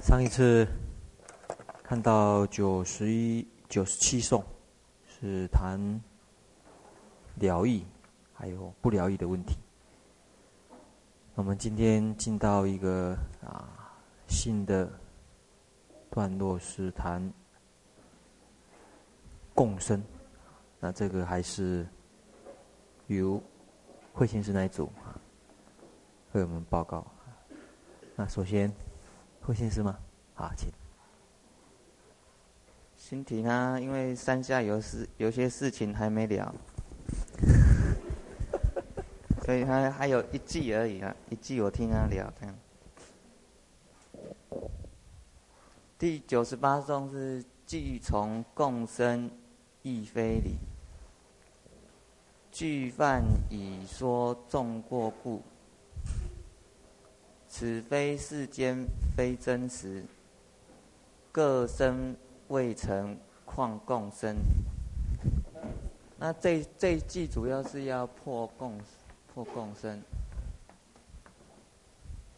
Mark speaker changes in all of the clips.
Speaker 1: 上一次看到九十一、九十七颂是谈疗愈，还有不疗愈的问题。我们今天进到一个啊新的段落，是谈共生。那这个还是由慧先生那一组为我们报告。那首先。慧先生吗？好，请。
Speaker 2: 新题呢？因为山下有事，有些事情还没了，所以还还有一季而已啊，一季我听他聊这样。第九十八颂是句从共生亦非理，句范已说众过故。此非世间，非真实。各生未成，况共生？那这这一句主要是要破共破共生。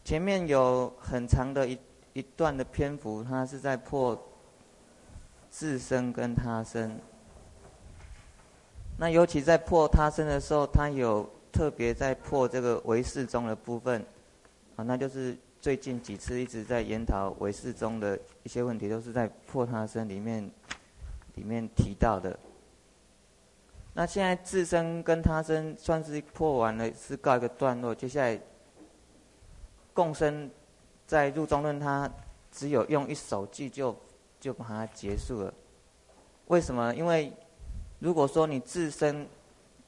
Speaker 2: 前面有很长的一一段的篇幅，它是在破自身跟他生。那尤其在破他生的时候，它有特别在破这个唯识中的部分。啊，那就是最近几次一直在研讨唯识宗的一些问题，都是在破他身里面里面提到的。那现在自身跟他身算是破完了，是告一个段落。接下来共生在入中论，他只有用一首句就就把它结束了。为什么？因为如果说你自身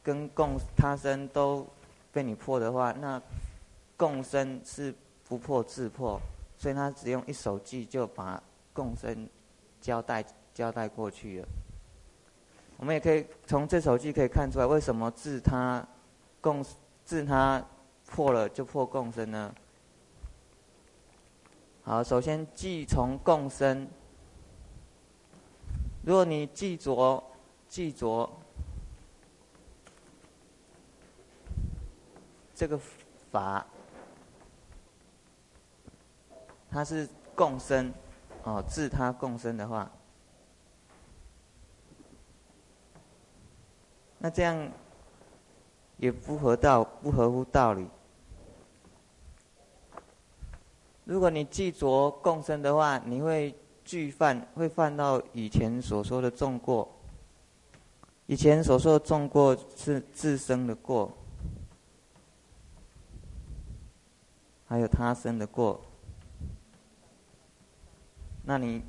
Speaker 2: 跟共他身都被你破的话，那共生是不破自破，所以他只用一首句就把共生交代交代过去了。我们也可以从这首句可以看出来，为什么自他共自他破了就破共生呢？好，首先句从共生，如果你记着记着这个法。它是共生，哦，自他共生的话，那这样也不合道，不合乎道理。如果你记着共生的话，你会具犯，会犯到以前所说的重过。以前所说的重过是自生的过，还有他生的过。那你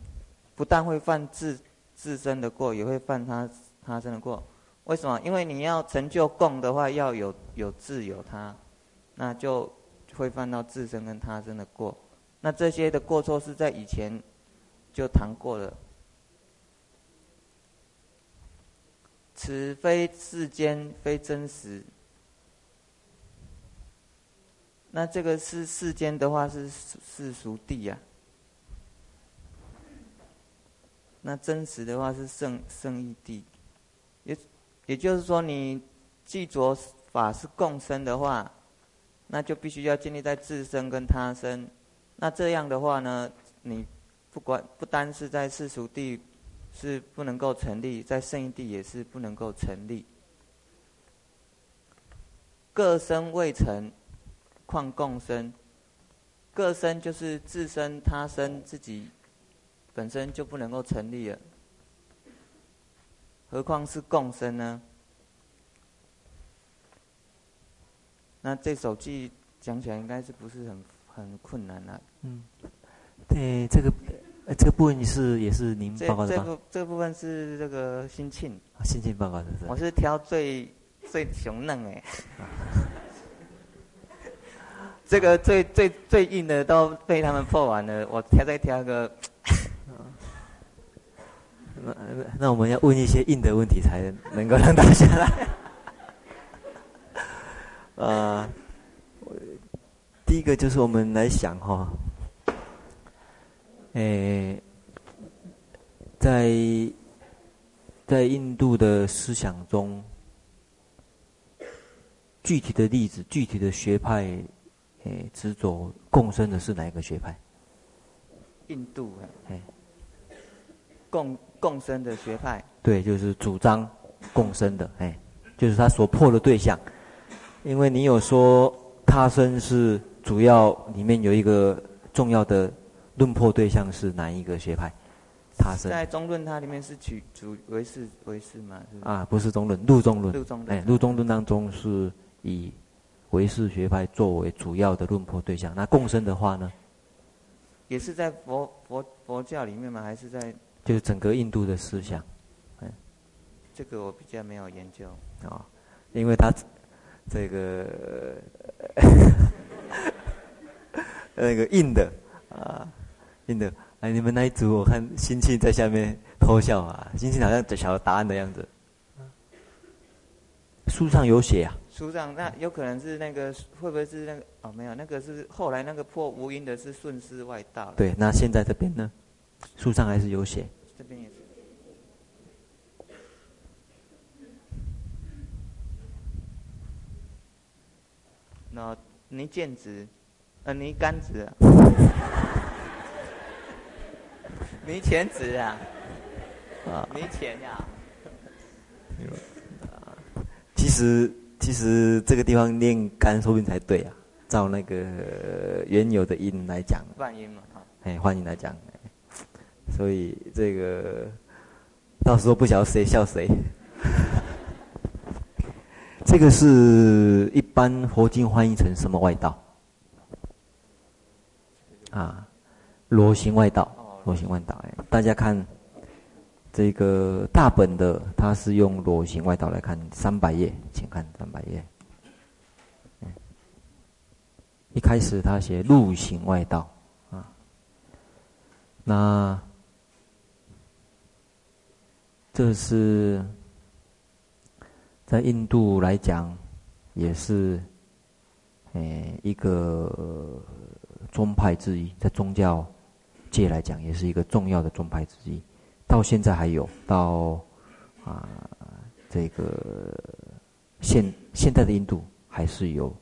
Speaker 2: 不但会犯自自身的过，也会犯他他身的过。为什么？因为你要成就共的话，要有有自有他，那就会犯到自身跟他身的过。那这些的过错是在以前就谈过了。此非世间，非真实。那这个是世间的话，是世俗地呀。那真实的话是圣圣义地，也也就是说，你记着法是共生的话，那就必须要建立在自生跟他生。那这样的话呢，你不管不单是在世俗地是不能够成立，在圣义地也是不能够成立。各生未成，况共生？各生就是自身、他生、自己。本身就不能够成立了，何况是共生呢？那这首句讲起来应该是不是很很困难啊？
Speaker 1: 嗯，对，这个呃这个部分是也是您报告的？
Speaker 2: 这这部这个部分是这个新庆，
Speaker 1: 新庆报告的是。
Speaker 2: 我是挑最最雄嫩哎，这个最最最硬的都被他们破完了，我挑再挑个。
Speaker 1: 那那我们要问一些硬的问题，才能够让大家下来。呃，第一个就是我们来想哈，诶，在在印度的思想中，具体的例子、具体的学派，诶，执着共生的是哪一个学派？
Speaker 2: 印度哎，共共生的学派。
Speaker 1: 对，就是主张共生的，哎，就是他所破的对象。因为你有说他生是主要里面有一个重要的论破对象是哪一个学派？他生
Speaker 2: 在中论，它里面是取主唯识唯识嘛？
Speaker 1: 啊，不是中论，陆中论。
Speaker 2: 陆中论。
Speaker 1: 哎，陆中论当中是以唯识学派作为主要的论破对象。那共生的话呢？
Speaker 2: 也是在佛佛佛教里面吗？还是在？
Speaker 1: 就是整个印度的思想。
Speaker 2: 嗯，这个我比较没有研究。
Speaker 1: 啊、哦，因为他。这个 那个印的啊，印的哎，你们那一组我看心庆在下面偷笑啊，心庆好像在晓答案的样子。书上有写啊。
Speaker 2: 书上那有可能是那个会不会是那个哦没有那个是后来那个破无因的是顺师外道。
Speaker 1: 对，那现在这边呢？书上还是有写。
Speaker 2: 这边也是。那你剑子，呃，你杆子啊，泥钱子啊，啊，泥钱呀。
Speaker 1: 其实，其实这个地方念干说不定才对啊，照那个原有的音来讲。
Speaker 2: 梵音嘛，哈。
Speaker 1: 哎，换音来讲，所以这个到时候不晓得谁笑谁。这个是一般佛经翻译成什么外道？啊，裸行外道，裸行外道。哎，大家看这个大本的，它是用裸行外道来看三百页，请看三百页。一开始他写陆行外道啊，那这是。在印度来讲，也是，诶一个宗派之一。在宗教界来讲，也是一个重要的宗派之一。到现在还有，到啊这个现现在的印度还是有，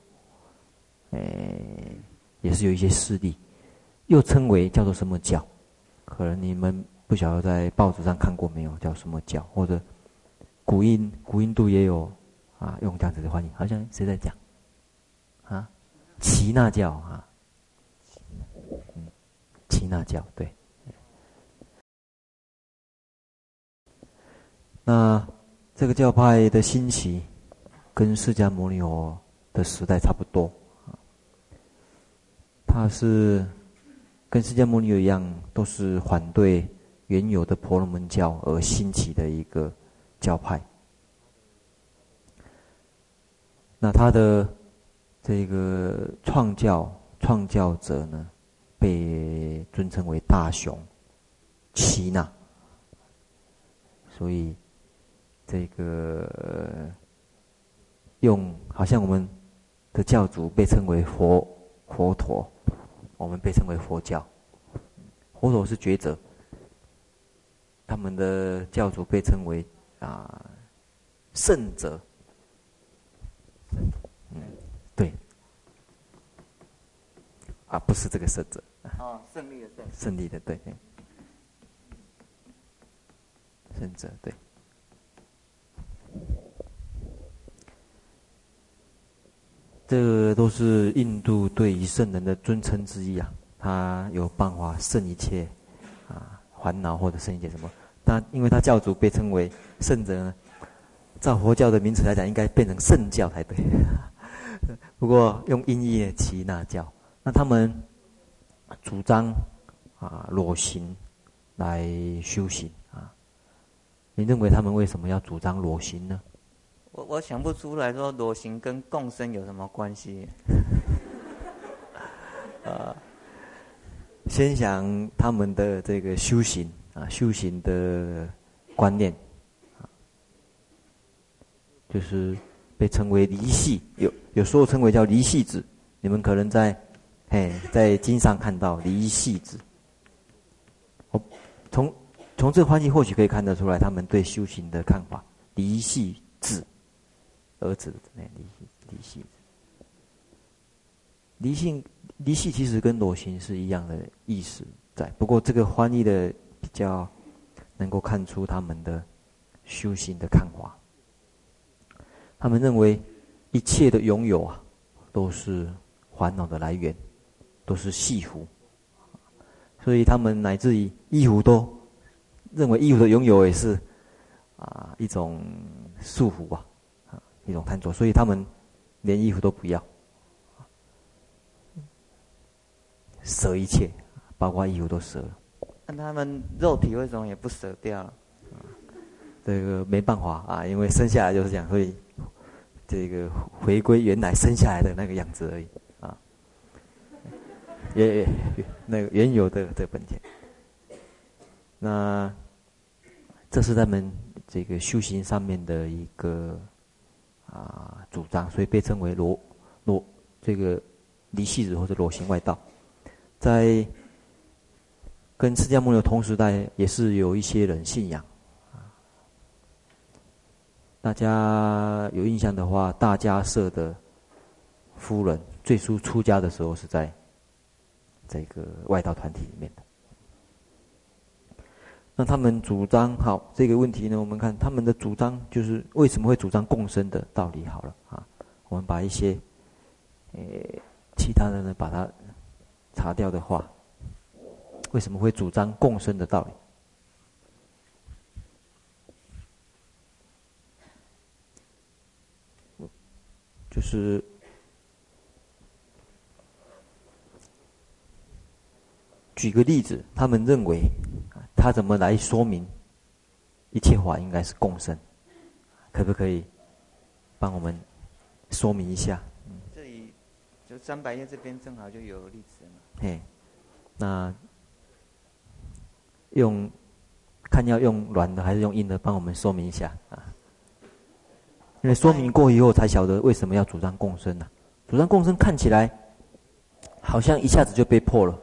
Speaker 1: 诶也是有一些势力，又称为叫做什么教？可能你们不晓得在报纸上看过没有？叫什么教？或者？古印古印度也有啊，用这样子的翻译，好像谁在讲啊？耆那教啊，嗯，耆那教对。那这个教派的兴起，跟释迦牟尼佛的时代差不多。他是跟释迦牟尼佛一样，都是反对原有的婆罗门教而兴起的一个。教派，那他的这个创教创教者呢，被尊称为大雄耆那，所以这个用好像我们的教主被称为佛佛陀，我们被称为佛教，佛陀是觉者，他们的教主被称为。啊，圣者，嗯，对，啊，不是这个圣者，
Speaker 2: 哦，胜利的胜，
Speaker 1: 胜利的对，圣者对，这个都是印度对于圣人的尊称之一啊，他有办法胜一切啊烦恼或者胜一切什么。那因为他教主被称为圣者呢，照佛教的名词来讲，应该变成圣教才对。不过用音译耆那教，那他们主张啊裸形来修行啊。你认为他们为什么要主张裸形呢？
Speaker 2: 我我想不出来说裸形跟共生有什么关系。
Speaker 1: 啊，先想他们的这个修行。啊，修行的观念，就是被称为离系，有有时候称为叫离系子。你们可能在，嘿，在经上看到离系子。我从从这个翻译或许可以看得出来，他们对修行的看法。离系子，儿子的离系离系子，离性离系其实跟裸形是一样的意思。在。不过这个翻译的比较能够看出他们的修行的看法。他们认为一切的拥有啊，都是烦恼的来源，都是系缚。所以他们乃至于衣服都认为衣服的拥有也是啊一种束缚吧，啊一种贪着，所以他们连衣服都不要，舍一切，包括衣服都舍了。
Speaker 2: 那他们肉体为什么也不舍掉？啊，
Speaker 1: 这个没办法啊，因为生下来就是这样，所以这个回归原来生下来的那个样子而已。也也那个原有的这本钱，那这是他们这个修行上面的一个啊主张，所以被称为罗罗这个离系子或者罗行外道，在跟释迦牟尼同时代，也是有一些人信仰。大家有印象的话，大迦叶的夫人最初出家的时候是在。这个外道团体里面的，那他们主张好这个问题呢？我们看他们的主张就是为什么会主张共生的道理？好了啊，我们把一些呃其他的呢把它查掉的话，为什么会主张共生的道理？就是。举个例子，他们认为，他怎么来说明一切法应该是共生？可不可以帮我们说明一下？
Speaker 2: 这里就三百页这边正好就有例子。
Speaker 1: 嘿，那用看要用软的还是用硬的，帮我们说明一下啊？因为说明过以后才晓得为什么要主张共生呢、啊？主张共生看起来好像一下子就被破了。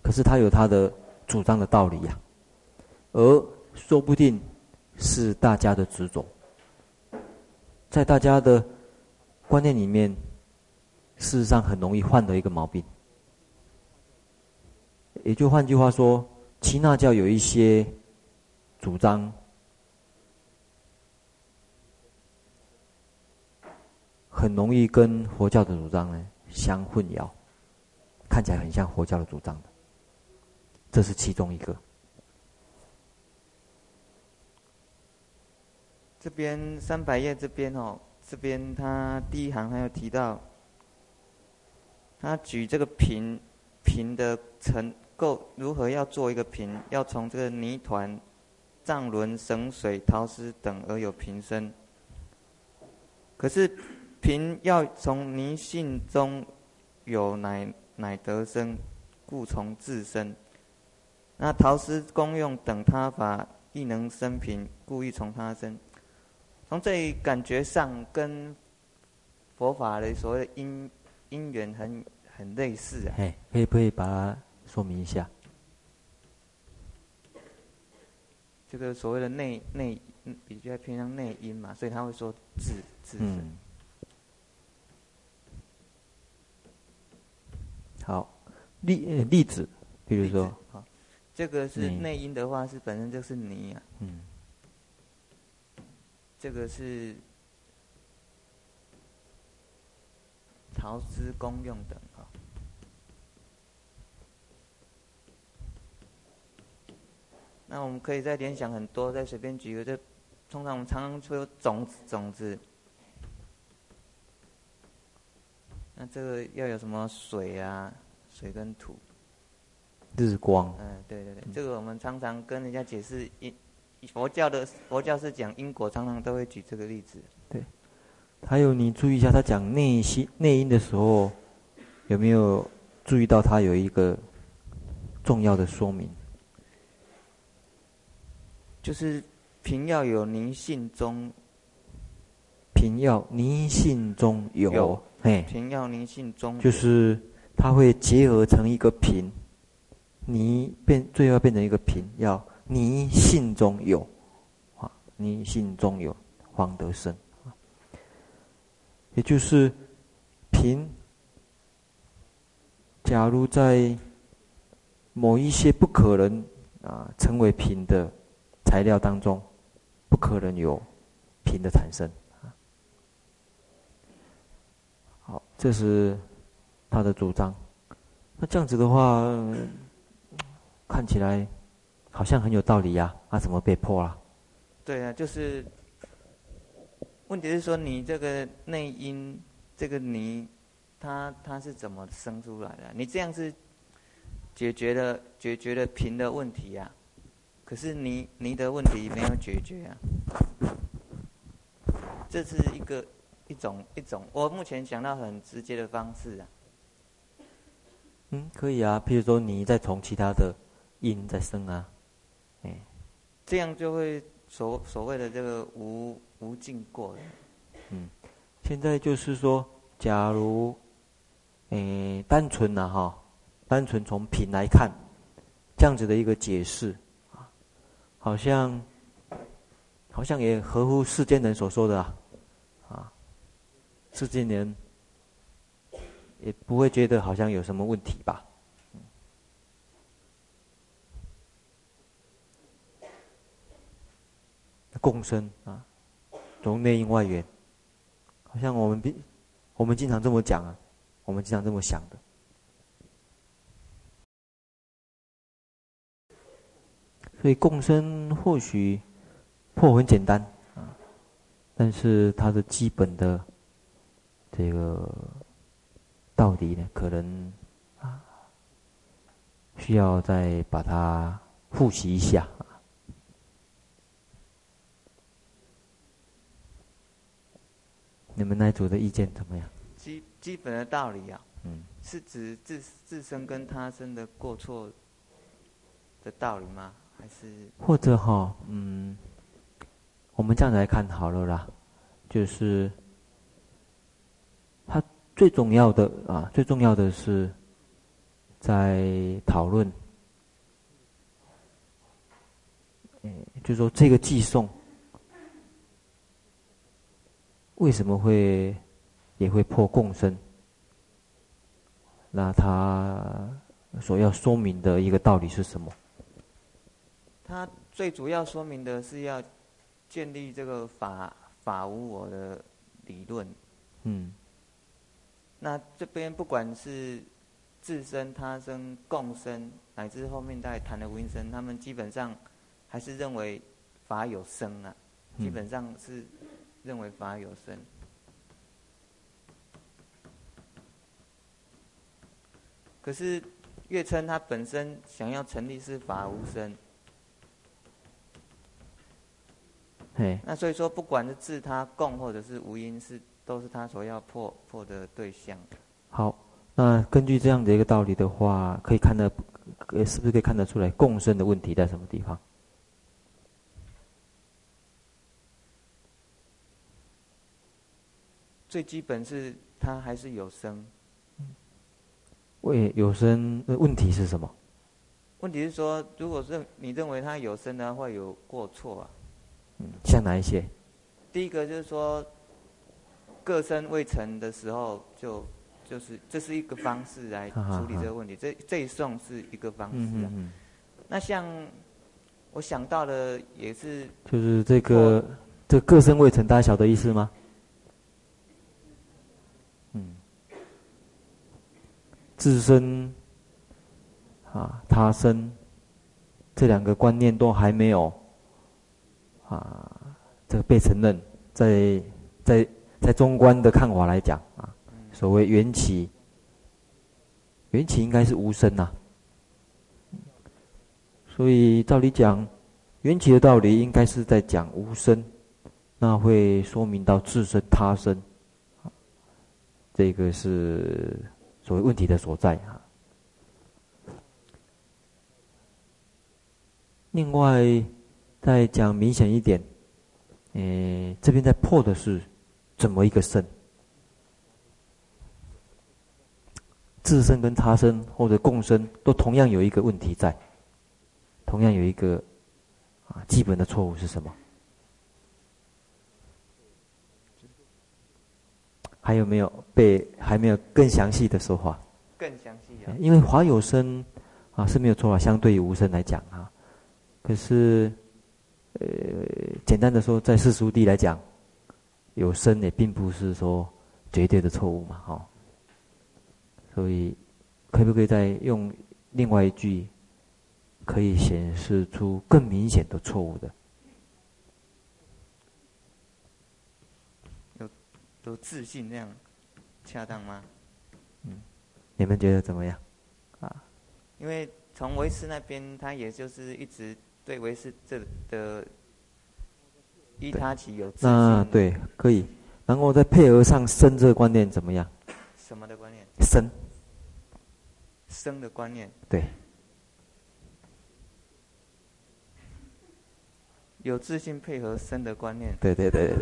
Speaker 1: 可是他有他的主张的道理呀、而说不定是大家的执着，在大家的观念里面，事实上很容易患的一个毛病。也就换句话说，耆那教有一些主张，很容易跟佛教的主张呢相混淆，看起来很像佛教的主张的。这是其中一个。
Speaker 2: 这边三百页这边哦，这边他第一行还有提到，他举这个瓶瓶的成够如何要做一个瓶，要从这个泥团、藏轮、绳水、陶丝等而有瓶身。可是瓶要从泥性中有乃乃得生，故从自生。那陶丝功用等他法亦能生瓶，故亦从他生。从这里感觉上跟佛法的所谓因因缘很很类似啊。
Speaker 1: 嘿，可不可以把它说明一下？
Speaker 2: 这个所谓的内内比较偏向内因嘛，所以他会说自自生。
Speaker 1: 嗯。好，例例子，比如说。
Speaker 2: 这个是内因的话，是本身就是你啊。嗯。这个是陶丝功用等啊。那我们可以再联想很多，再随便举个，就通常我们常常说种子种子。那这个要有什么水啊？水跟土。
Speaker 1: 日光。
Speaker 2: 嗯，对对对，这个我们常常跟人家解释因，佛教的佛教是讲因果，常常都会举这个例子。
Speaker 1: 对，还有你注意一下，他讲内心内因的时候，有没有注意到他有一个重要的说明？
Speaker 2: 就是平要有泥性中，
Speaker 1: 平要泥性中有，
Speaker 2: 有。
Speaker 1: 嘿，
Speaker 2: 瓶要泥性中，
Speaker 1: 就是它会结合成一个平。泥变，最后变成一个平，要泥性中有，啊，泥性中有，方得生。也就是平，假如在某一些不可能啊成为平的材料当中，不可能有平的产生。好，这是他的主张。那这样子的话，看起来好像很有道理呀。他怎么被破了？
Speaker 2: 对啊，就是问题是说你这个内因，这个泥，它它是怎么生出来的？你这样是解决了解决了平的问题呀，可是你你的问题没有解决啊。这是一个一种一种，我目前想到很直接的方式啊。
Speaker 1: 嗯，可以啊，譬如说你再从其他的因再生啊，哎，
Speaker 2: 这样就会所所谓的这个无无尽过了。
Speaker 1: 嗯，现在就是说，假如，诶，单纯呐哈，单纯从品来看，这样子的一个解释啊，好像，好像也合乎世间人所说的啊，啊，世间人。也不会觉得好像有什么问题吧？共生啊，从内因外缘，好像我们比我们经常这么讲啊，我们经常这么想的。所以共生或许破很简单啊，但是它的基本的这个。道理呢？可能啊，需要再把它复习一下啊。你们那组的意见怎么样？
Speaker 2: 基基本的道理啊，嗯，是指自自身跟他生的过错的道理吗？还是
Speaker 1: 或者哈，嗯，我们这样来看好了啦，就是他。最重要的啊，最重要的是在讨论，嗯，就是说这个寄送为什么会也会破共生？那他所要说明的一个道理是什么？
Speaker 2: 他最主要说明的是要建立这个法法无我的理论，嗯。那这边不管是自身、他身、共生，乃至后面在谈的无因生，他们基本上还是认为法有生啊，基本上是认为法有生。可是月称他本身想要成立是法无生，
Speaker 1: 嘿，
Speaker 2: 那所以说不管是自他共或者是无因是。都是他所要破破的对象。
Speaker 1: 好，那根据这样的一个道理的话，可以看得，是不是可以看得出来共生的问题在什么地方？
Speaker 2: 最基本是他还是有生。
Speaker 1: 为有生，问题是什么？
Speaker 2: 问题是说，如果是你认为他有生的话，会有过错啊。
Speaker 1: 嗯，像哪一些？
Speaker 2: 第一个就是说。各生未成的时候就，就就是这是一个方式来处理这个问题。这这一送是一个方式啊。嗯嗯，那像我想到的也是，
Speaker 1: 就是这个这各生未成，大家晓得意思吗？嗯，自身啊，他身这两个观念都还没有啊，这个被承认，在在。在中观的看法来讲啊，所谓缘起，缘起应该是无生呐。所以照理讲，缘起的道理应该是在讲无生，那会说明到自生他生，这个是所谓问题的所在啊。另外，再讲明显一点，诶，这边在破的是。怎么一个生？自身跟他生或者共生，都同样有一个问题在，同样有一个啊基本的错误是什么？还有没有被还没有更详细的说法？
Speaker 2: 更详细啊！
Speaker 1: 因为华有生啊，是没有错啊。相对于无声来讲啊，可是，呃，简单的说，在世俗地来讲，有生也并不是说绝对的错误嘛，哈、哦。所以，可不可以再用另外一句，可以显示出更明显的错误的？
Speaker 2: 有有自信那样恰当吗？
Speaker 1: 嗯，你们觉得怎么样？啊？
Speaker 2: 因为从维斯那边，他也就是一直对唯识这的依他起有自。
Speaker 1: 那对，可以。然后再配合上生这个观念怎么样？
Speaker 2: 什么的观念？
Speaker 1: 生。
Speaker 2: 生的观念。
Speaker 1: 对。
Speaker 2: 有自信配合生的观念。
Speaker 1: 对对对对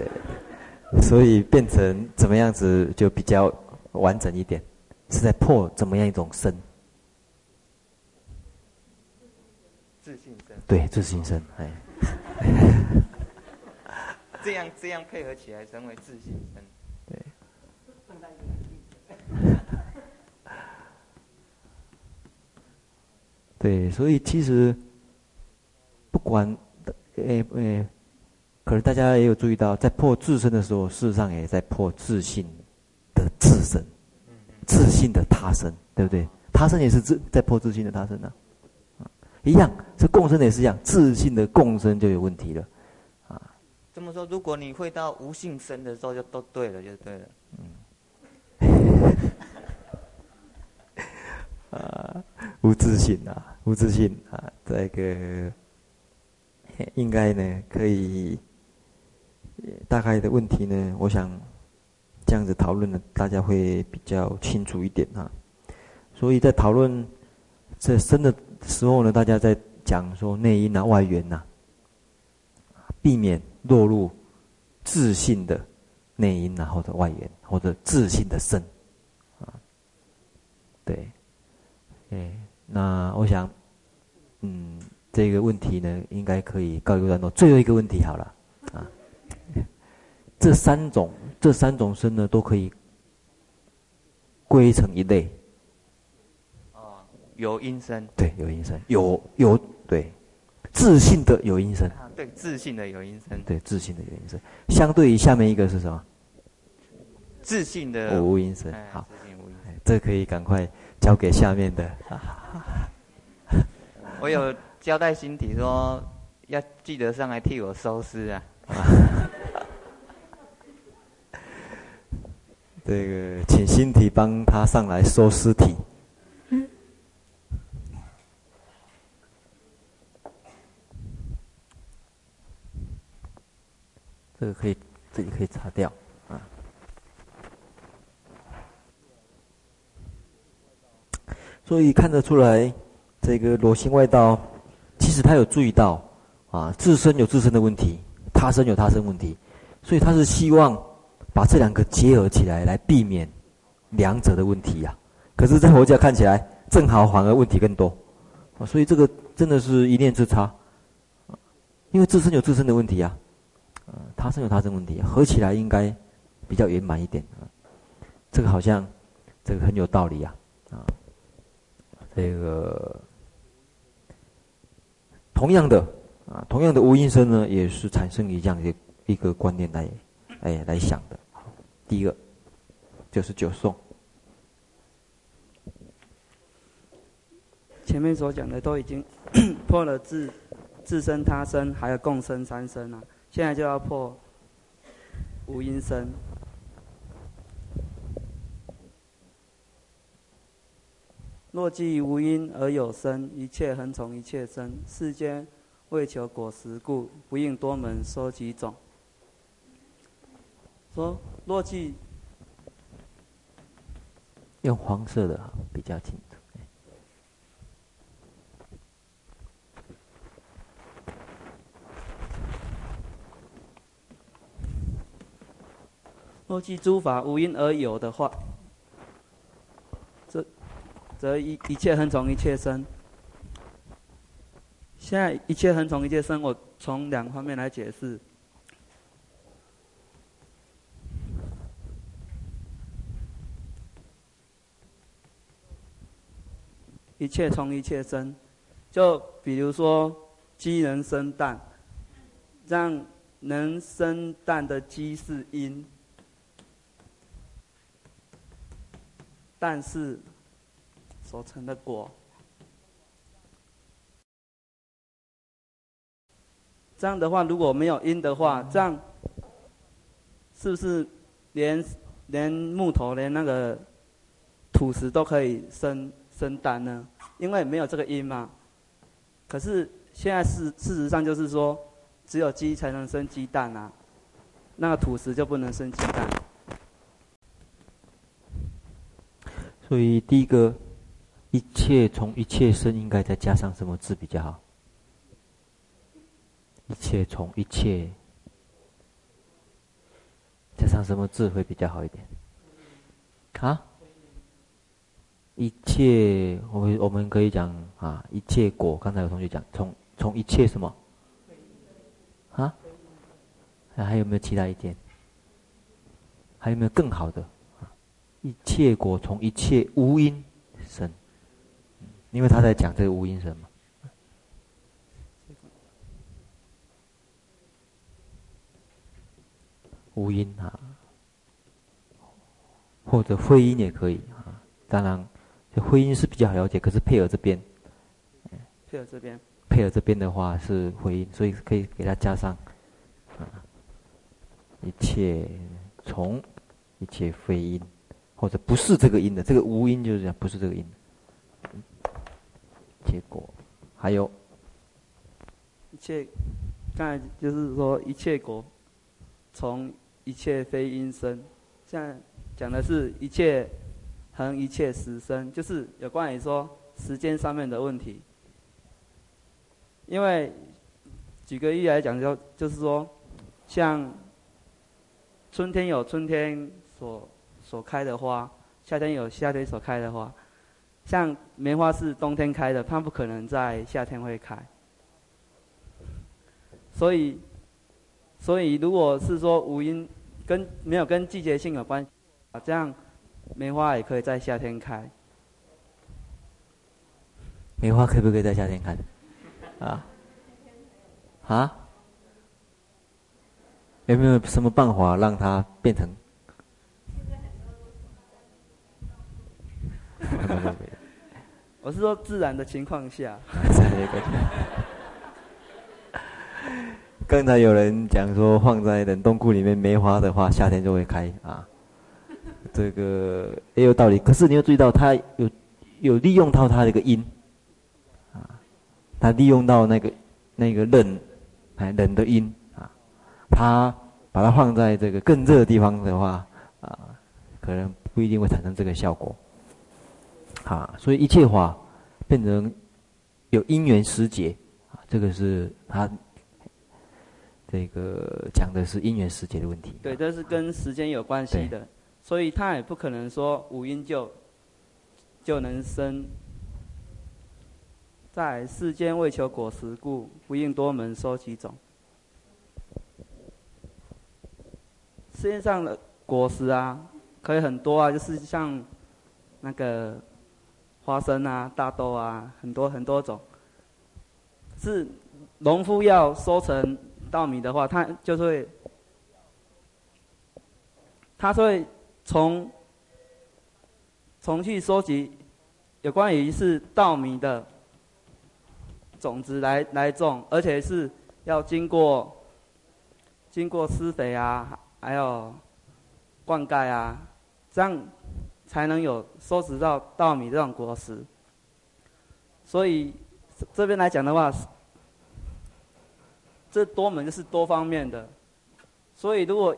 Speaker 1: 对。所以变成怎么样子就比较完整一点，是在破怎么样一种生？
Speaker 2: 自信生，
Speaker 1: 对，自信生，哎，
Speaker 2: 这样这样配合起来成为自信生，
Speaker 1: 对，对，所以其实不管，哎哎，可是大家也有注意到，在破自身的时候，事实上也在破自信的自身，自信的他身，对不对？他身也是自在破自信的他身呢、啊。一样，这共生也是一样，自信的共生就有问题了，啊。
Speaker 2: 这么说，如果你会到无性生的时候，就都对了，就对了。
Speaker 1: 嗯。啊，无自信啊，无自信啊，这个应该呢可以大概的问题呢，我想这样子讨论呢，大家会比较清楚一点啊。所以在讨论这生的。时候呢，大家在讲说内因啊、外缘呐、避免落入自信的内因啊，或者外缘，或者自信的身，啊，对，哎，那我想，嗯，这个问题呢，应该可以告一段落。最后一个问题好了，啊，这三种这三种身呢，都可以归成一类。
Speaker 2: 有音声，
Speaker 1: 对，有音声，有有对，自信的有音声。
Speaker 2: 啊，对，自信的有音声，
Speaker 1: 对，自信的有音声。相对于下面一个是什么？
Speaker 2: 自信的
Speaker 1: 无因身。好，这可以赶快交给下面的。
Speaker 2: 我有交代心体说，要记得上来替我收尸啊。
Speaker 1: 这个，请心体帮他上来收尸体。这个可以自己可以擦掉啊。所以看得出来，这个罗心外道其实他有注意到啊，自身有自身的问题，他身有他身问题，所以他是希望把这两个结合起来，来避免两者的问题呀、可是，在佛教看起来，正好反而问题更多啊。所以这个真的是一念之差，因为自身有自身的问题呀、啊。呃，他生有他生问题，合起来应该比较圆满一点啊。这个好像这个很有道理啊啊。这个同样的啊，同样的无因生呢，也是产生一样的一个观念来哎来想的。第一个就是九颂，
Speaker 3: 前面所讲的都已经 破了自自身、他身，还有共生三身啊。现在就要破无因身。若即无因而有生，一切恒从一切生。世间为求果实故，不应多门说几种。说若即
Speaker 1: 用黄色的比较清楚。
Speaker 3: 若即诸法无因而有的话，这则一一切恒从一切生。现在一切恒从一切生，我从两方面来解释。一切从一切生。就比如说鸡能生蛋，让能生蛋的鸡是因，但是所成的果。这样的话，如果没有因的话，这样是不是连连木头、连那个土石都可以生生蛋呢？因为没有这个因嘛。可是现在事事实上就是说，只有鸡才能生鸡蛋啊，那个土石就不能生鸡蛋。
Speaker 1: 所以第一个，一切从一切生，应该再加上什么字比较好？一切从一切，加上什么字会比较好一点？啊？一切，我们我们可以讲啊，一切果。刚才有同学讲，从从一切什么？啊？还有没有其他意见？还有没有更好的？一切果从一切无因生，因为他在讲这个无因生嘛。无因啊，或者非因也可以啊。当然，这非因是比较好了解，可是配合这边，
Speaker 3: 配合这边，
Speaker 1: 配合这边的话是非因，所以可以给它加上啊，一切从一切非因，或者不是这个音的，这个无音就是这样不是这个音。结果还有
Speaker 3: 一切，刚才就是说一切果从。一切非因生，现在讲的是一切恒一切实生，就是有关于说时间上面的问题。因为举个例来讲，就就是说，像春天有春天所所开的花，夏天有夏天所开的花，像梅花是冬天开的，它不可能在夏天会开，所以。所以，如果是说无因，跟没有跟季节性有关，啊，这样梅花也可以在夏天开。
Speaker 1: 梅花可不可以在夏天开？啊？啊？有没有什么办法让它变成？
Speaker 3: 我是说自然的情况下。
Speaker 1: 刚才有人讲说，放在冷冻库里面梅花的话，夏天就会开啊。这个也有道理，可是你要注意到，它有有利用到它的一个阴啊，它利用到那个那个冷哎冷的阴啊，它把它放在这个更热的地方的话啊，可能不一定会产生这个效果。啊，所以一切法变成有因缘时节啊，这个是他。这个讲的是因缘时节的问题。
Speaker 3: 对，这是跟时间有关系的，所以他也不可能说五因就就能生。在世间为求果实故，不应多门收其种。世界上的果实啊，可以很多啊，就是像那个花生啊、大豆啊，很多很多种。是农夫要收成。稻米的话，他就会，他会从从去收集有关于是稻米的种子来来种，而且是要经过经过施肥啊，还有灌溉啊，这样才能有收拾到稻米这种果实。所以这边来讲的话。这多门是多方面的，所以如果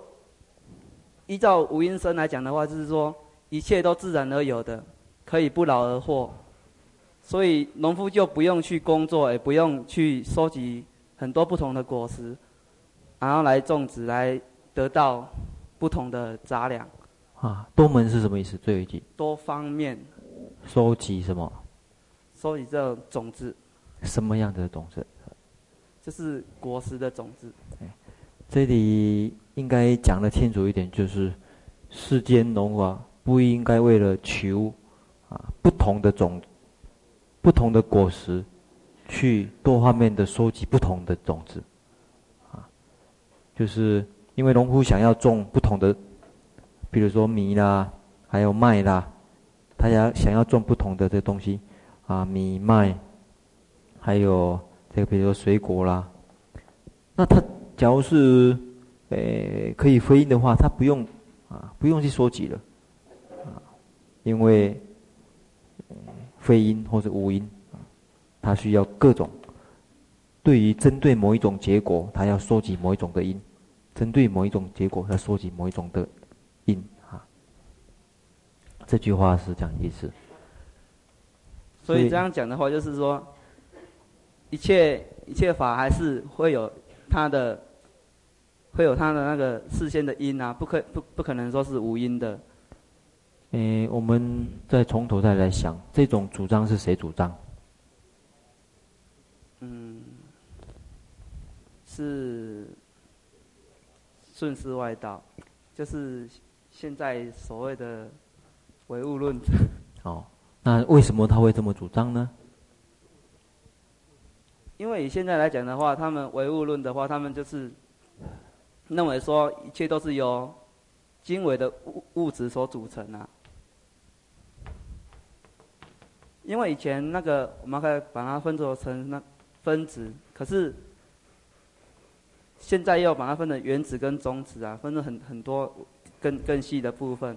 Speaker 3: 依照无因生来讲的话，就是说一切都自然而有的，可以不劳而获，所以农夫就不用去工作，也不用去收集很多不同的果实，然后来种植，来得到不同的杂粮。
Speaker 1: 啊，多门是什么意思？最后一句。
Speaker 3: 多方面。
Speaker 1: 收集什么？
Speaker 3: 收集这种子。
Speaker 1: 什么样的种子？
Speaker 3: 这是果实的种子。
Speaker 1: 这里应该讲得清楚一点，就是世间农法不应该为了求啊不同的种，不同的果实，去多方面的收集不同的种子，啊，就是因为农夫想要种不同的，比如说米啦，还有麦啦，他要想要种不同的这东西，啊，米麦，还有这个比如说水果啦，那他假如是，诶可以飞音的话，他不用，啊，不用去收集了，啊，因为。非音或者无音，它需要各种。对于针对某一种结果，它要收集某一种的音；针对某一种结果，要收集某一种的。这句话是这样意思。
Speaker 3: 所以这样讲的话，就是说，一切一切法还是会有它的，会有它的那个事先的因啊，不可不不可能说是无因的。
Speaker 1: 诶，我们再从头再来想，这种主张是谁主张？
Speaker 3: 嗯，是顺势外道，就是现在所谓的唯物论者。
Speaker 1: 哦，那为什么他会这么主张呢？
Speaker 3: 因为以现在来讲的话，他们唯物论的话，他们就是认为说一切都是由经纬的物物质所组成啊。因为以前那个我们可以把它分作成那分子，可是现在又把它分成原子跟中子啊，分成很很多更更细的部分。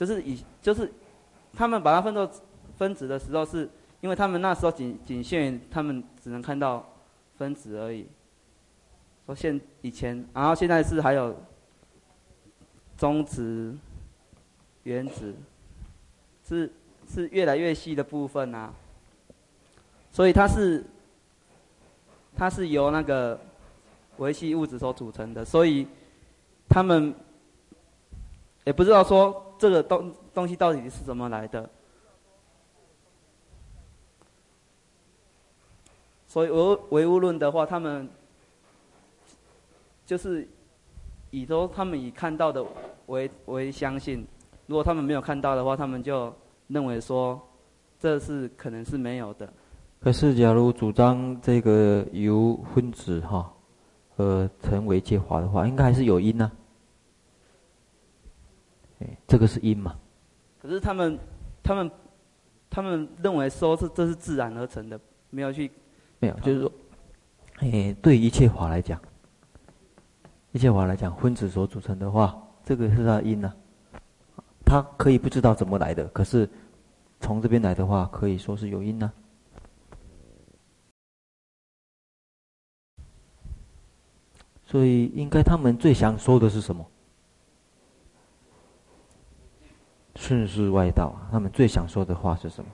Speaker 3: 就是以就是他们把它分作分子的时候，是因为他们那时候仅仅限于他们只能看到分子而已。说现以前，然后现在是还有中子、原子，是。是越来越细的部分啊，所以它是，它是由那个维系物质所组成的，所以他们也不知道说这个东东西到底是怎么来的，所以唯唯物论的话，他们就是以说他们以看到的为为相信，如果他们没有看到的话，他们就。认为说，这是可能是没有的。
Speaker 1: 可是，假如主张这个由分子哈，呃，成为界法的话，应该还是有因呢、这个是因嘛？
Speaker 3: 可是他们，他们，他们认为说是这是自然而成的，没有去，
Speaker 1: 没有，就是说，哎，对一切法来讲，一切法来讲，分子所组成的话，这个是它的因呢、啊。他可以不知道怎么来的，可是从这边来的话，可以说是有因呢、啊。所以应该他们最想说的是什么？顺势外道，他们最想说的话是什么？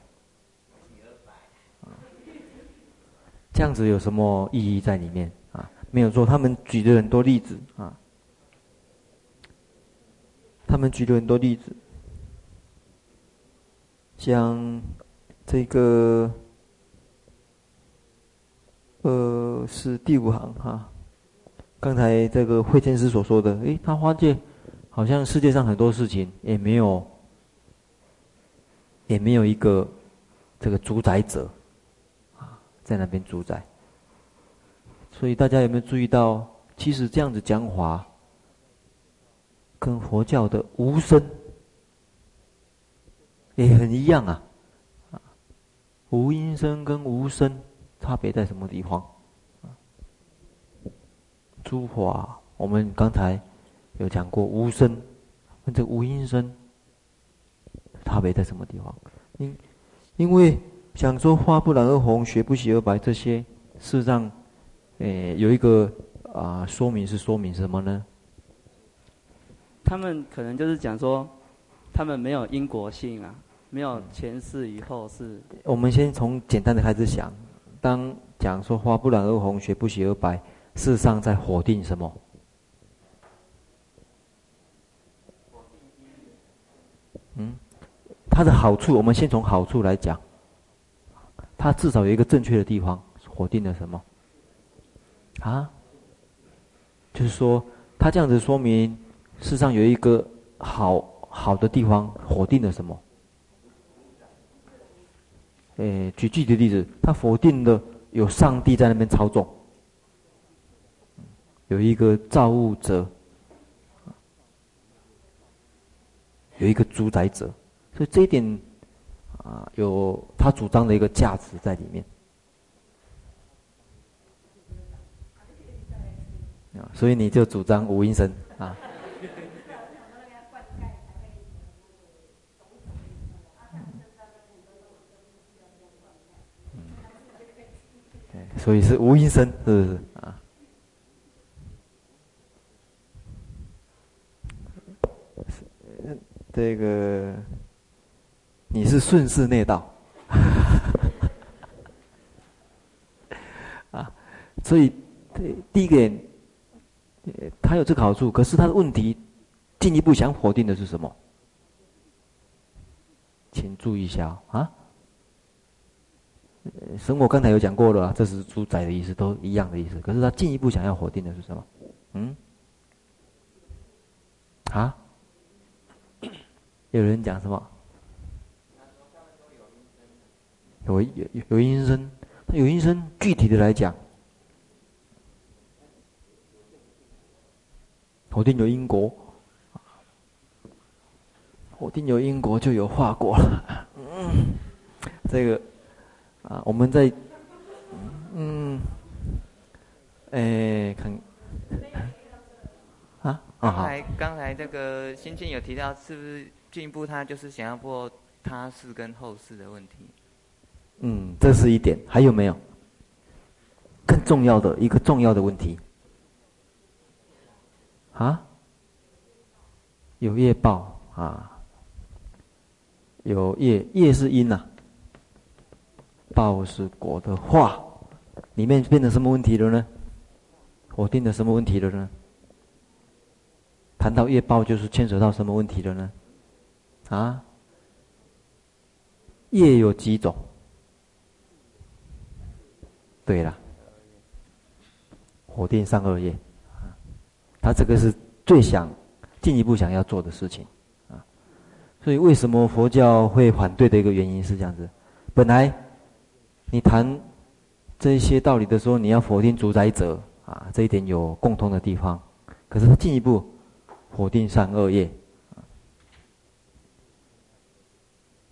Speaker 1: 这样子有什么意义在里面啊？没有说，他们举了很多例子啊，他们举了很多例子。像这个，呃，是第五行哈。刚才这个慧天师所说的，诶，他发现好像世界上很多事情也没有，也没有一个这个主宰者啊，在那边主宰。所以大家有没有注意到，其实这样子讲法，跟佛教的无生。也很一样啊，无音声跟无生差别在什么地方？诸法我们刚才有讲过无生跟这无音声差别在什么地方？因因为想说花不染而红，雪不洗而白，这些事实上，诶有一个啊说明是说明什么呢？
Speaker 3: 他们可能就是讲说，他们没有因果性啊。没有前世以后是。
Speaker 1: 我们先从简单的开始想，当讲说花不染而红，雪不洗而白，事实上在否定什么？嗯，它的好处，我们先从好处来讲，它至少有一个正确的地方，否定了什么？啊？就是说，它这样子说明，世上有一个好好的地方，否定了什么？诶，举具体的例子，他否定的有上帝在那边操纵，有一个造物者，有一个主宰者，所以这一点啊，有他主张的一个价值在里面。啊，所以你就主张无因生啊。所以是无因生，是不是啊？这个你是顺势内道，啊，所以第一点，他有这个好处，可是他的问题进一步想否定的是什么？请注意一下啊。神我刚才有讲过了，这是主宰的意思，都一样的意思。可是他进一步想要否定的是什么？嗯？啊？有人讲什么？有有有因生，有因生，具体的来讲，否定有因果，否定有因果就有化果了。嗯，这个。啊，我们在，嗯，哎，看，啊，
Speaker 2: 刚才刚才这个心静有提到，是不是进一步他就是想要破他世跟后世的问题？
Speaker 1: 嗯，这是一点，还有没有？更重要的一个重要的问题，啊？有业报啊？有业，业是因呐、报是果的话，里面变成什么问题了呢？我定的什么问题了呢？谈到业报，就是牵扯到什么问题了呢？啊？业有几种？对了，否定善恶业，他这个是最想进一步想要做的事情啊。所以为什么佛教会反对的一个原因是这样子，本来。你谈这些道理的时候，你要否定主宰者啊，这一点有共通的地方。可是他进一步否定善恶业，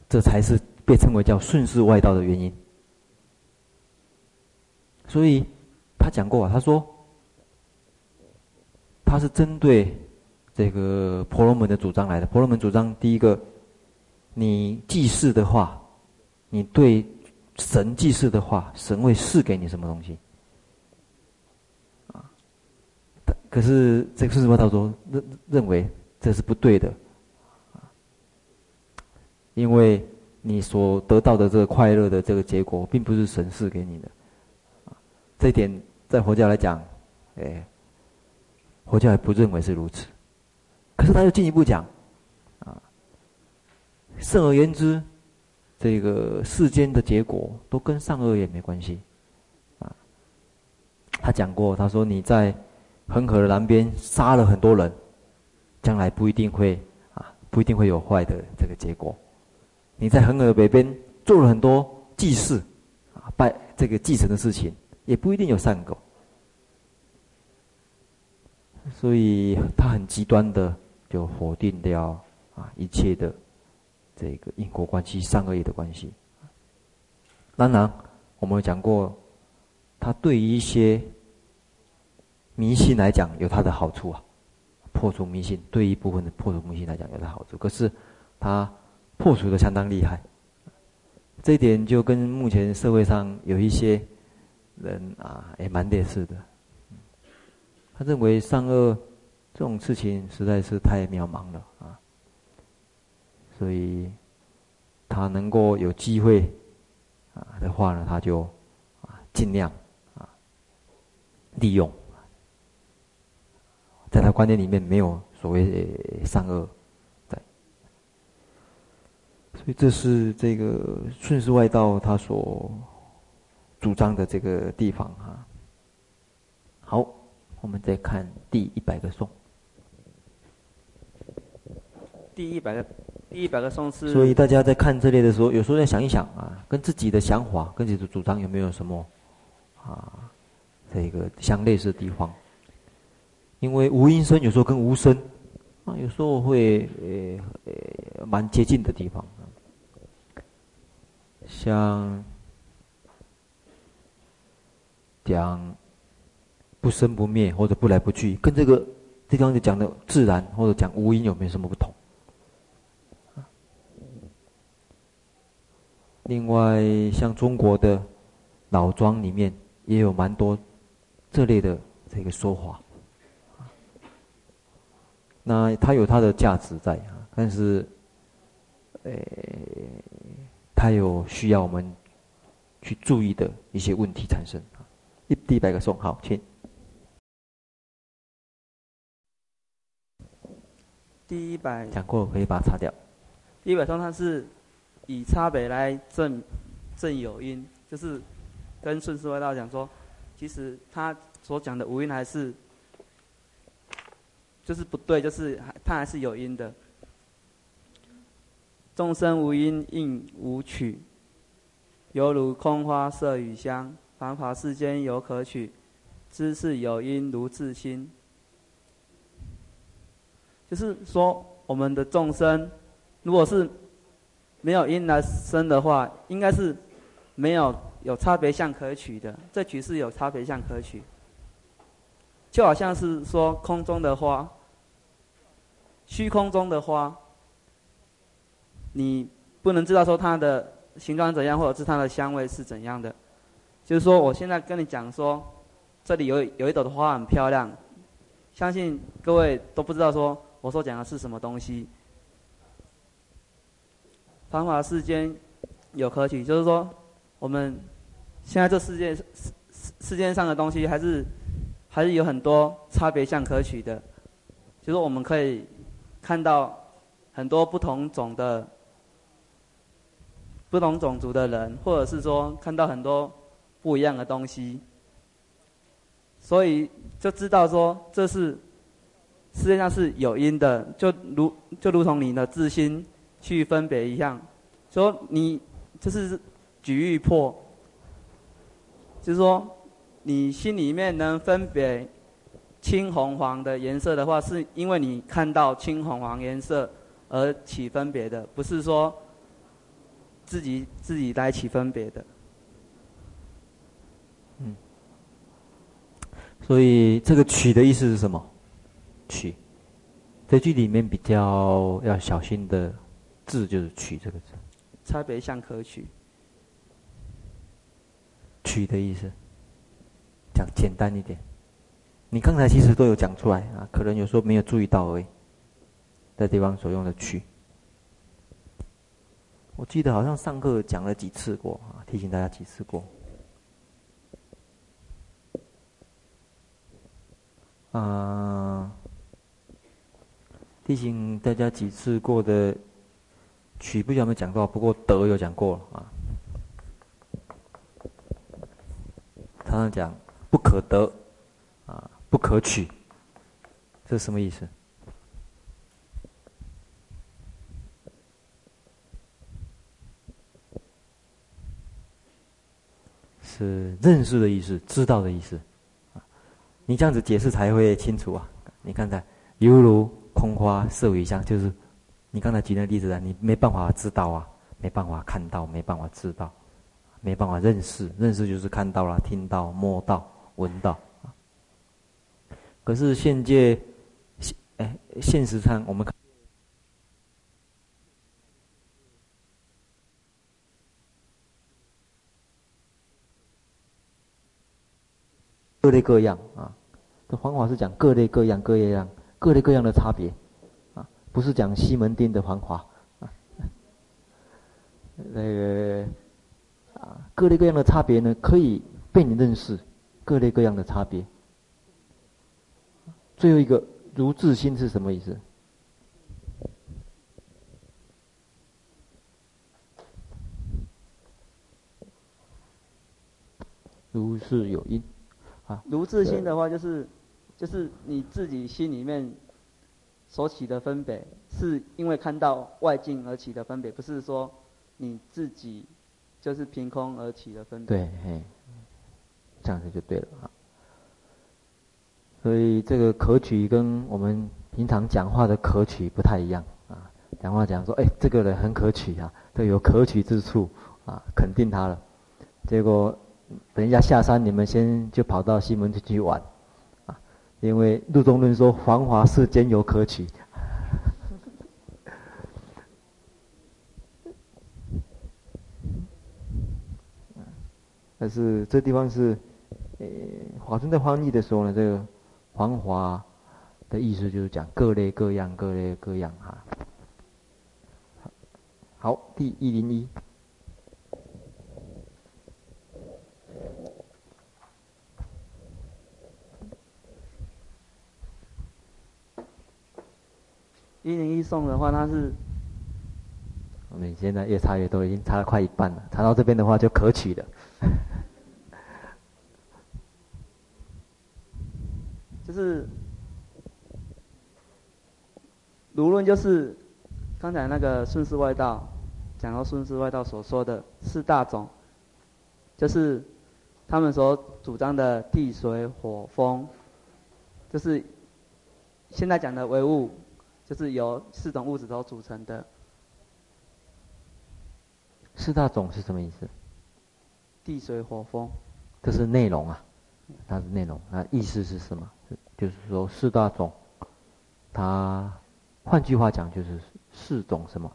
Speaker 1: 这才是被称为叫顺势外道的原因。所以他讲过啊，他说他是针对这个婆罗门的主张来的。婆罗门主张第一个，你祭祀的话，你对。神祭祀的话，神会赐给你什么东西？啊，可是这个顺势外道说认认为这是不对的，啊，因为你所得到的这个快乐的这个结果，并不是神赐给你的，这一点在佛教来讲，哎，佛教也不认为是如此。可是他又进一步讲，啊，甚而言之。这个世间的结果都跟善恶也没关系，啊，他讲过，他说你在恒河的南边杀了很多人，将来不一定会啊，不一定会有坏的这个结果。你在恒河的北边做了很多祭祀，啊，拜这个祭神的事情，也不一定有善果。所以他很极端的就否定掉啊一切的。这个因果关系、善恶业的关系，当然我们讲过，它对于一些迷信来讲有它的好处啊，破除迷信，对一部分的破除迷信来讲有它好处。可是它破除的相当厉害，这一点就跟目前社会上有一些人啊也蛮类似的。他认为善恶这种事情实在是太渺茫了啊。所以，他能够有机会啊的话呢，他就啊尽量啊利用，在他观念里面没有所谓善恶在，所以这是这个顺势外道他所主张的这个地方哈。好，我们再看第一百个颂，
Speaker 3: 第一百个。第一百个颂是。
Speaker 1: 所以大家在看这类的时候，有时候在想一想啊，跟自己的想法、跟自己的主张有没有什么啊，这个相类似的地方？因为无音声有时候跟无声啊，有时候会呃呃蛮接近的地方。像讲不生不灭或者不来不去，跟这个地方就讲的自然或者讲无因有没有什么不同？另外，像中国的老庄里面也有蛮多这类的这个说法，那它有它的价值在啊，但是，呃，它有需要我们去注意的一些问题产生。一第一百个颂，好，请。
Speaker 3: 第一百
Speaker 1: 讲过，可以把它擦掉。
Speaker 3: 第一百颂它是。以差别来证证有因，就是跟顺师外道讲说，其实他所讲的无因还是就是不对，就是他还是有因的。众生无因应无取，犹如空花色与香，凡法世间犹可取，知是有因如自心。就是说，我们的众生如果是。没有因来生的话，应该是没有有差别相可取的。这取是有差别相可取，就好像是说空中的花，虚空中的花，你不能知道说它的形状怎样，或者是它的香味是怎样的。就是说，我现在跟你讲说，这里有有一朵的花很漂亮，相信各位都不知道说我所讲的是什么东西。繁华世间有可取，就是说，我们现在这世界世世世界上的东西，还是还是有很多差别相可取的。就是我们可以看到很多不同种的、不同种族的人，或者是说看到很多不一样的东西，所以就知道说这是世界上是有因的，就如就如同你的自心。去分别一样，说你就是举玉破，就是说你心里面能分别青红黄的颜色的话，是因为你看到青红黄颜色而起分别的，不是说自己自己来起分别的。
Speaker 1: 所以这个取的意思是什么？取，这句里面比较要小心的。字就是取这个字，
Speaker 3: 差别相可取。
Speaker 1: 取的意思，讲简单一点。你刚才其实都有讲出来啊，可能有时候没有注意到而已。在地方所用的取，我记得好像上课讲了几次过啊，提醒大家几次过。啊，提醒大家几次过的。取不晓得有没有讲到，不过得有讲过啊。常常讲不可得，啊不可取，这是什么意思？是认识的意思，知道的意思。你这样子解释才会清楚啊。你看看，犹如空花色雨香，就是。你刚才举那例子啊，你没办法知道啊，没办法看到，没办法知道，没办法认识。认识就是看到了、听到、摸到、闻到。可是现界，现哎，现实上我们看各类各样啊。这方法是讲各类各样、各类各样、各类各样的差别啊。不是讲西门町的繁华，啊，那个啊，各类各样的差别呢，可以被你认识，各类各样的差别。最后一个如自心是什么意思？如是有因，啊，
Speaker 3: 如自心的话就是，就是你自己心里面。所起的分别，是因为看到外境而起的分别，不是说你自己就是凭空而起的分别。
Speaker 1: 对，嘿，这样子就对了啊。所以这个可取跟我们平常讲话的可取不太一样啊。讲话讲说，哎，这个人很可取啊，这有可取之处啊，肯定他了。结果等一下下山，你们先就跑到西门去去玩。啊因为陆中论说，繁华世间有可取，但是这地方是，呃，华尊在翻译的时候呢，这个繁华的意思就是讲各类各样、各类各样哈。好，第一零一。
Speaker 3: 一零一送的话，它是
Speaker 1: 我们现在越差越多，已经差了快一半了。差到这边的话，就可取的。
Speaker 3: 就是卢论，就是刚才那个顺势外道讲到顺势外道所说的四大种，就是他们所主张的地水火风，就是现在讲的唯物。就是由四种物质所组成的。
Speaker 1: 四大种是什么意思？
Speaker 3: 地水火风。
Speaker 1: 这是内容啊，它是内容。那意思是什么？就是说四大种，它换句话讲就是四种什么？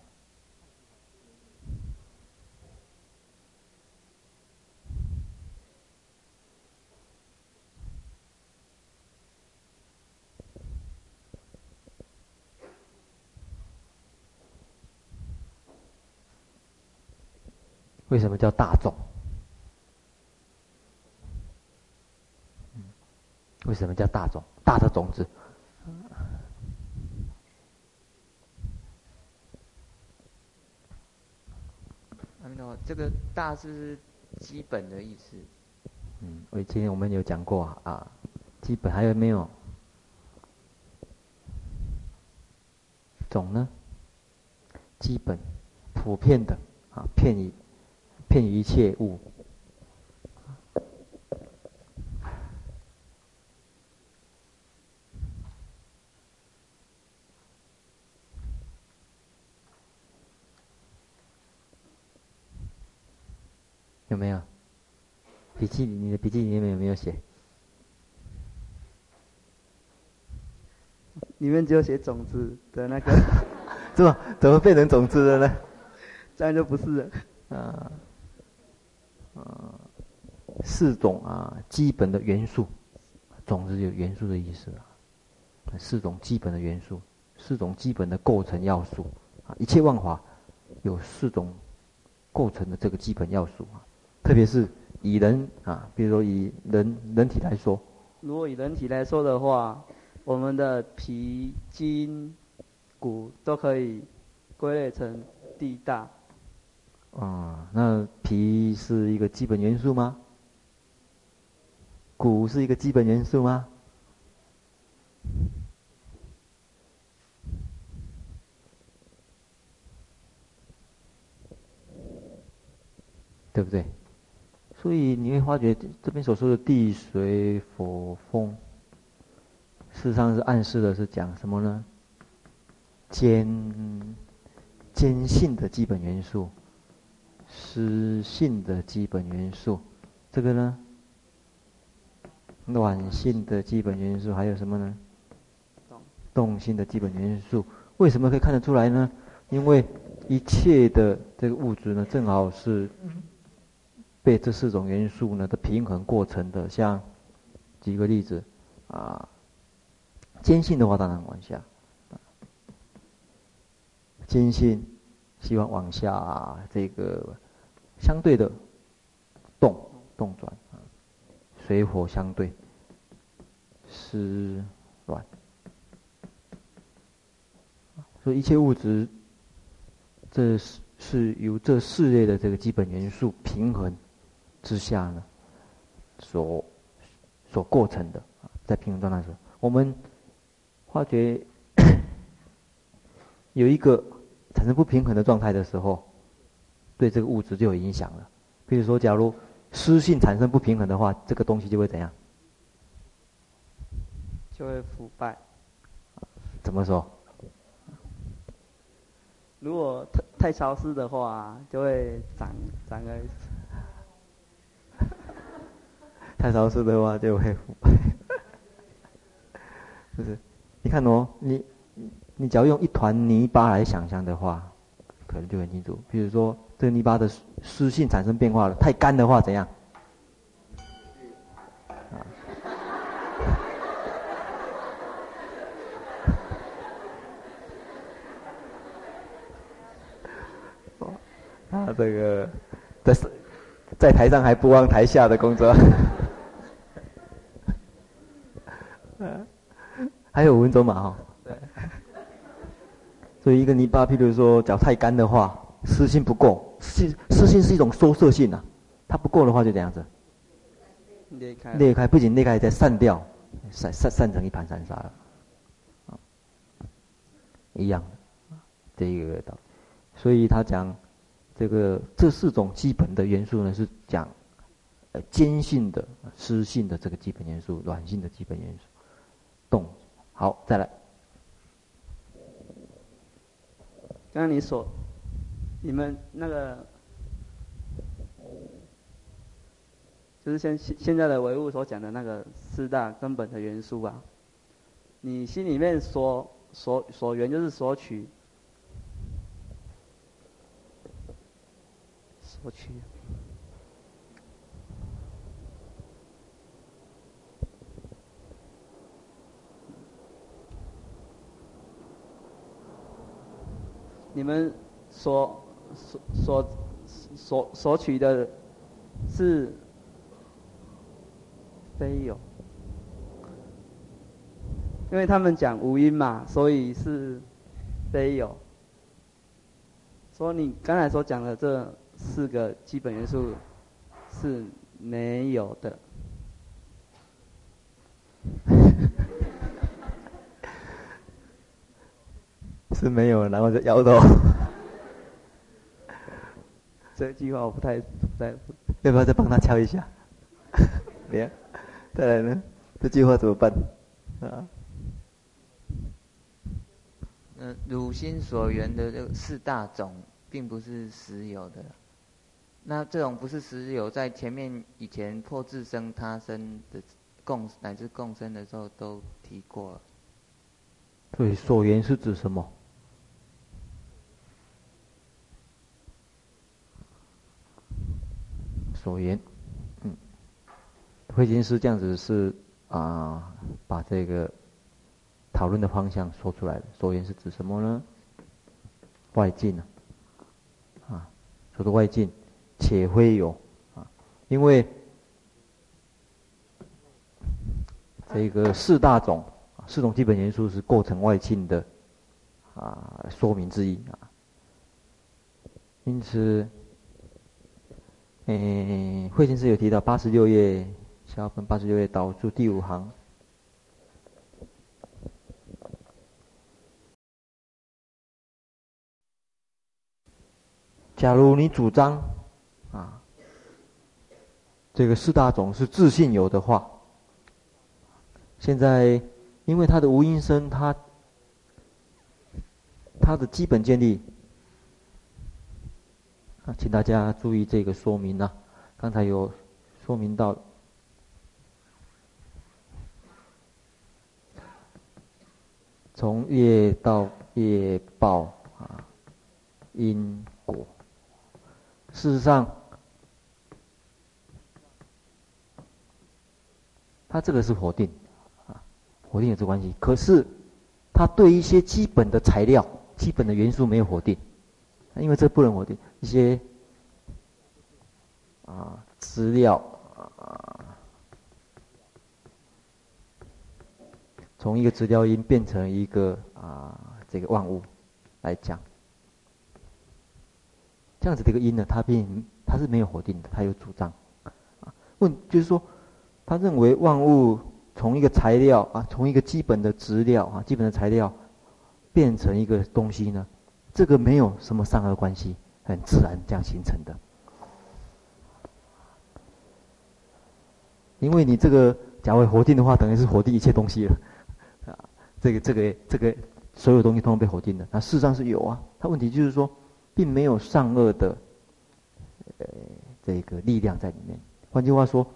Speaker 1: 为什么叫大种？为什么叫大种？大的种子。
Speaker 2: 阿弥陀佛，这个“大”是基本的意思。
Speaker 1: 嗯，我以前我们有讲过啊，基本还有没有？种呢？基本、普遍的啊，片语。遍于一切物，有没有？笔记，你的笔记里面有没有写？
Speaker 3: 里面只有写种子的那个，
Speaker 1: 是吧？怎么变成种子了呢？
Speaker 3: 这样就不是了。
Speaker 1: 啊。呃，四种啊，基本的元素，种子有元素的意思啊。四种基本的元素，四种基本的构成要素啊。一切万法有四种构成的这个基本要素啊。特别是以人啊，比如说以人人体来说，
Speaker 3: 如果以人体来说的话，我们的皮筋骨都可以归类成地大。
Speaker 1: 啊，那皮是一个基本元素吗？骨是一个基本元素吗？对不对？所以你会发觉这边所说的地水火风，事实上是暗示的是讲什么呢？坚坚性的基本元素。湿性的基本元素，这个呢？暖性的基本元素还有什么呢？动性的基本元素，为什么可以看得出来呢？因为一切的这个物质呢，正好是被这四种元素呢的平衡过程的。像举个例子啊，坚性的话当然往下，坚性。希望往下、这个相对的动动转啊，水火相对，湿软，所以一切物质，这是是由这四类的这个基本元素平衡之下呢，所所构成的啊，在平衡状态时，我们发觉 有一个产生不平衡的状态的时候，对这个物质就有影响了。比如说，假如湿性产生不平衡的话，这个东西就会怎样？
Speaker 3: 就会腐败。
Speaker 1: 怎么说？
Speaker 3: 如果太太潮湿的话，就会长长个。
Speaker 1: 太潮湿的话就会腐败。不是，你看哦，你你只要用一团泥巴来想象的话，可能就很清楚。比如说，这个泥巴的湿性产生变化了，太干的话怎样？啊，这个在在台上还不忘台下的工作。还有五分钟嘛，哈。对。所以一个泥巴，譬如说脚太干的话，湿性不够，湿湿性是一种收摄性啊，它不够的话就这样子。裂开。裂开，不仅裂开，还在散掉，散散散成一盘散沙了。一样的，这一个道理。所以他讲。这个这四种基本的元素呢，是讲，呃，坚性的、湿性的这个基本元素，软性的基本元素，动。好，再来。
Speaker 3: 刚刚你所，你们那个，就是现现在的唯物所讲的那个四大根本的元素啊，你心里面所所所缘就是索取。索取，你们所所所所所取的是非有，因为他们讲无因嘛，所以是非有。说你刚才所讲的这。四个基本元素是没有的，
Speaker 1: 是没有，然后就摇头。
Speaker 3: 这句话我不太不太，
Speaker 1: 要不要再帮他敲一下？别，再来呢？这句话怎么办？啊？
Speaker 2: 嗯，汝心所缘的这个四大种，并不是实有的。那这种不是实有，在前面以前破自生他生的共乃至共生的时候都提过了。
Speaker 1: 所以所缘是指什么？所缘，嗯，慧心师这样子是啊、把这个讨论的方向说出来了。所缘是指什么呢？外境啊，啊，说的外境。且非有啊，因为这个四大种，四种基本元素是构成外境的啊说明之一啊。因此，诶，慧心师有提到八十六页小本八十六页导注第五行，假如你主张。啊，这个四大种是自信有的话，现在因为它的无因生，它它的基本建立啊，请大家注意这个说明啊，刚才有说明到，从业到业报啊，因果，事实上。他这个是否定，啊，否定有这关系。可是，他对一些基本的材料、基本的元素没有否定，因为这不能否定一些啊资料啊，从一个资料音变成一个啊这个万物来讲，这样子的一个音呢，它并它是没有否定的，它有主张，啊，问就是说。他认为万物从一个材料啊，从一个基本的资料啊，基本的材料变成一个东西呢？这个没有什么善恶关系，很自然这样形成的。因为你这个假为否定的话，等于是否定一切东西了，啊，这个这个这个所有东西通通被否定的。那事实上是有啊，它问题就是说，并没有善恶的，呃，这个力量在里面。换句话说，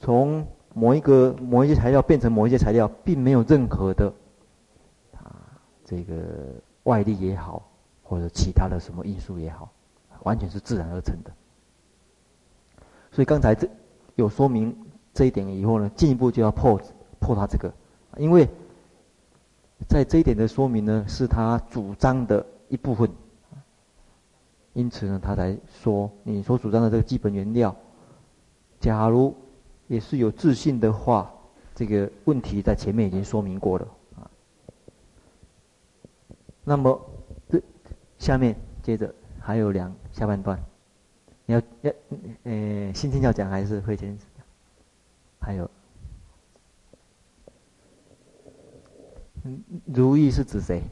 Speaker 1: 从某一个某一些材料变成某一些材料，并没有任何的，啊，这个外力也好，或者其他的什么因素也好，完全是自然而成的。所以刚才这。有说明这一点以后呢，进一步就要破破他这个，因为在这一点的说明呢，是他主张的一部分，因此呢，他才说你所主张的这个基本原料，假如也是有自信的话，这个问题在前面已经说明过了。那么这下面接着还有两下半段。你要要，呃，心经要讲还是慧谦讲？还有，如意是指谁？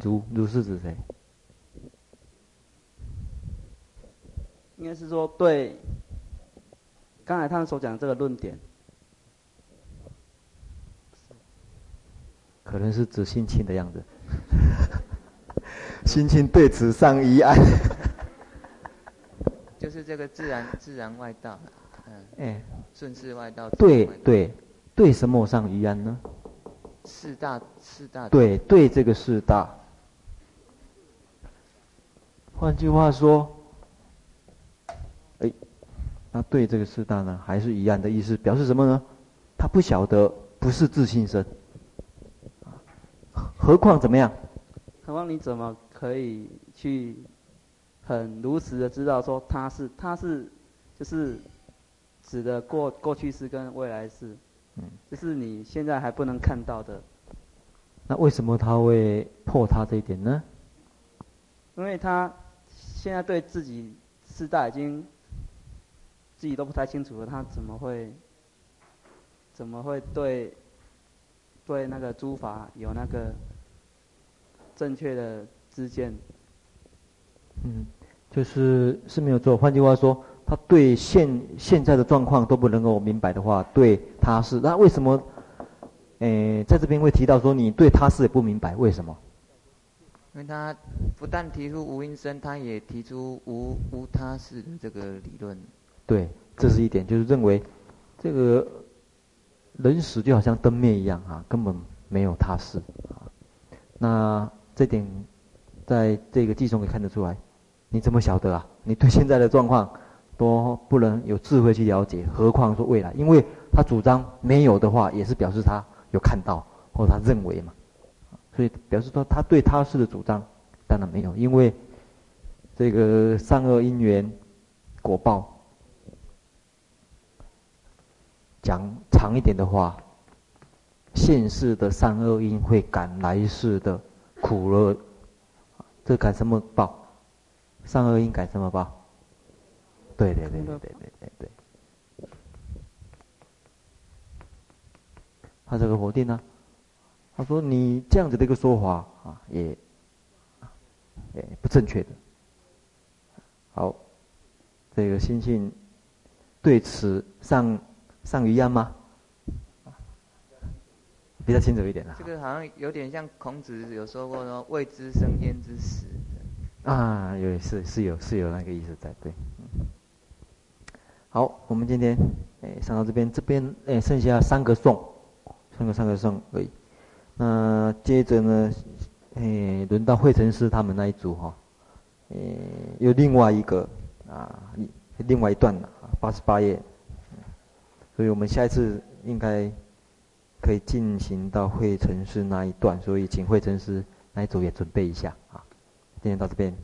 Speaker 1: 如如是指谁？
Speaker 3: 应该是说对，刚才他们所讲的这个论点，
Speaker 1: 可能是指心亲的样子。心情对此上一案，
Speaker 2: 就是这个自然自然外道，嗯，哎，顺势外道。
Speaker 1: 对对对，什么上一案呢？
Speaker 2: 四大四大。
Speaker 1: 对对，这个四大。换句话说，哎，那对这个四大呢，还是一样的意思，表示什么呢？他不晓得不是自性身，何况怎么样？
Speaker 3: 何况你怎么？可以去很如实的知道说他是他是就是指的过过去式跟未来式，嗯，就是你现在还不能看到的。
Speaker 1: 那为什么他会破他这一点呢？
Speaker 3: 因为他现在对自己四大已经自己都不太清楚了，他怎么会怎么会对对那个诸法有那个正确的？知见，
Speaker 1: 嗯，就是是没有错。换句话说，他对现现在的状况都不能够明白的话，对他是那为什么？诶，在这边会提到说你对他是也不明白，为什么？
Speaker 2: 因为他不但提出无因生，他也提出无无他事的这个理论。
Speaker 1: 对，这是一点，就是认为这个人死就好像灯灭一样啊，根本没有他事啊。那这点。在这个记中可以看得出来，你怎么晓得啊？你对现在的状况都不能有智慧去了解，何况说未来？因为他主张没有的话，也是表示他有看到或者他认为嘛，所以表示说他对他事的主张当然没有，因为这个善恶因缘果报，讲长一点的话，现世的善恶因会感来世的苦乐。这感什么报？善恶因感什么报？对对对对对对对。他这个否定呢？他说你这样子的一个说法啊，也，也不正确的。好，这个心性对此上上一样吗？比较清楚一点了。
Speaker 2: 这个好像有点像孔子有说过说“未知生焉知死”。
Speaker 1: 啊，有是是有是有那个意思在对。好，我们今天诶上到这边，这边诶剩下三个颂，三个三个颂而已。那接着呢，诶轮到惠成师他们那一组哈，诶有另外一个啊，另外一段了，八十八页。所以我们下一次应该。可以进行到慧成师那一段，所以请慧成师那一组也准备一下啊。今天到这边。